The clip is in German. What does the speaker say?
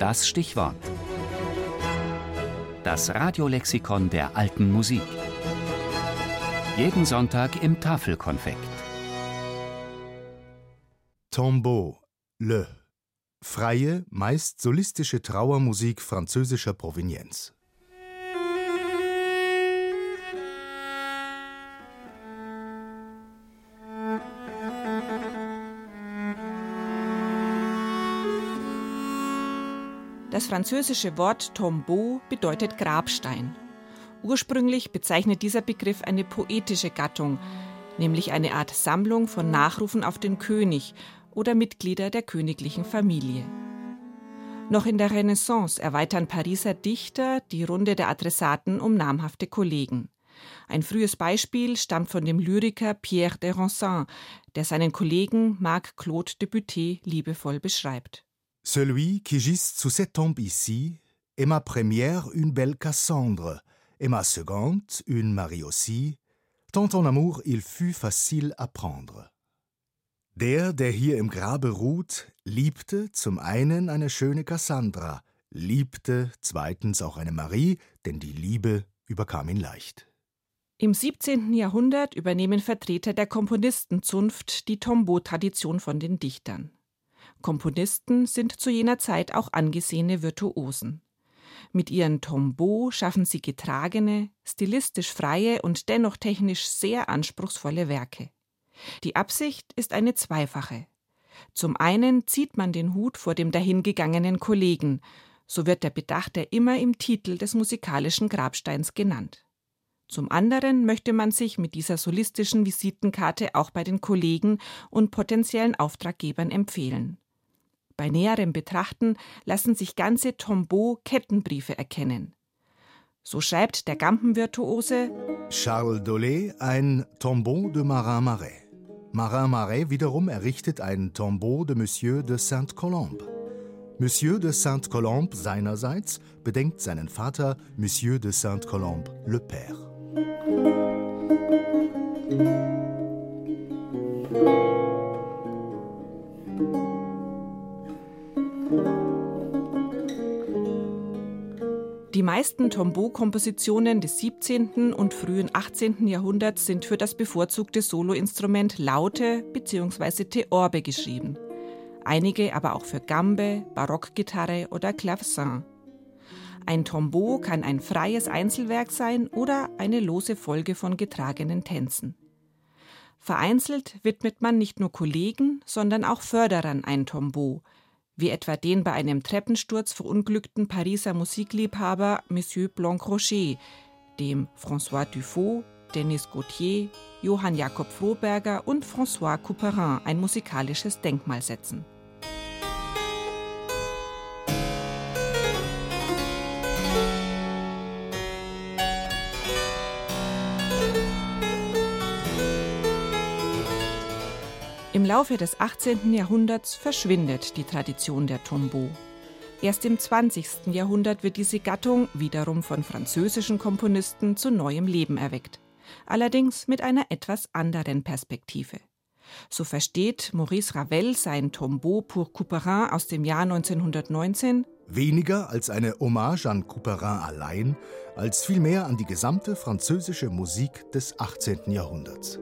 Das Stichwort. Das Radiolexikon der alten Musik. Jeden Sonntag im Tafelkonfekt. Tombeau, Le. Freie, meist solistische Trauermusik französischer Provenienz. Das französische Wort Tombeau bedeutet Grabstein. Ursprünglich bezeichnet dieser Begriff eine poetische Gattung, nämlich eine Art Sammlung von Nachrufen auf den König oder Mitglieder der königlichen Familie. Noch in der Renaissance erweitern Pariser Dichter die Runde der Adressaten um namhafte Kollegen. Ein frühes Beispiel stammt von dem Lyriker Pierre de Ronsin, der seinen Kollegen Marc-Claude de Buté liebevoll beschreibt. Celui qui gisse sous cette tombe ici est ma première une belle Cassandre, et ma seconde une Marie aussi, tant en amour il fut facile à prendre. Der, der hier im Grabe ruht, liebte zum einen eine schöne Cassandra, liebte zweitens auch eine Marie, denn die Liebe überkam ihn leicht. Im 17. Jahrhundert übernehmen Vertreter der Komponistenzunft die Tombeau-Tradition von den Dichtern. Komponisten sind zu jener Zeit auch angesehene Virtuosen. Mit ihren Tombeaux schaffen sie getragene, stilistisch freie und dennoch technisch sehr anspruchsvolle Werke. Die Absicht ist eine zweifache. Zum einen zieht man den Hut vor dem dahingegangenen Kollegen, so wird der Bedachte immer im Titel des musikalischen Grabsteins genannt. Zum anderen möchte man sich mit dieser solistischen Visitenkarte auch bei den Kollegen und potenziellen Auftraggebern empfehlen. Bei näherem Betrachten lassen sich ganze Tombeau-Kettenbriefe erkennen. So schreibt der Gampenvirtuose Charles Dolé ein Tombeau de Marin Marais. Marin Marais wiederum errichtet ein Tombeau de Monsieur de Sainte-Colombe. Monsieur de Sainte-Colombe seinerseits bedenkt seinen Vater Monsieur de Sainte-Colombe le Père. Die meisten Tombeau-Kompositionen des 17. und frühen 18. Jahrhunderts sind für das bevorzugte Soloinstrument Laute bzw. Theorbe geschrieben. Einige aber auch für Gambe, Barockgitarre oder Clavecin. Ein Tombeau kann ein freies Einzelwerk sein oder eine lose Folge von getragenen Tänzen. Vereinzelt widmet man nicht nur Kollegen, sondern auch Förderern ein Tombeau – wie etwa den bei einem Treppensturz verunglückten Pariser Musikliebhaber Monsieur Blanc-Rocher, dem François Dufaux, Denis Gauthier, Johann Jakob Froberger und François Couperin ein musikalisches Denkmal setzen. Im Laufe des 18. Jahrhunderts verschwindet die Tradition der Tombeau. Erst im 20. Jahrhundert wird diese Gattung wiederum von französischen Komponisten zu neuem Leben erweckt. Allerdings mit einer etwas anderen Perspektive. So versteht Maurice Ravel sein Tombeau pour Couperin aus dem Jahr 1919 weniger als eine Hommage an Couperin allein, als vielmehr an die gesamte französische Musik des 18. Jahrhunderts.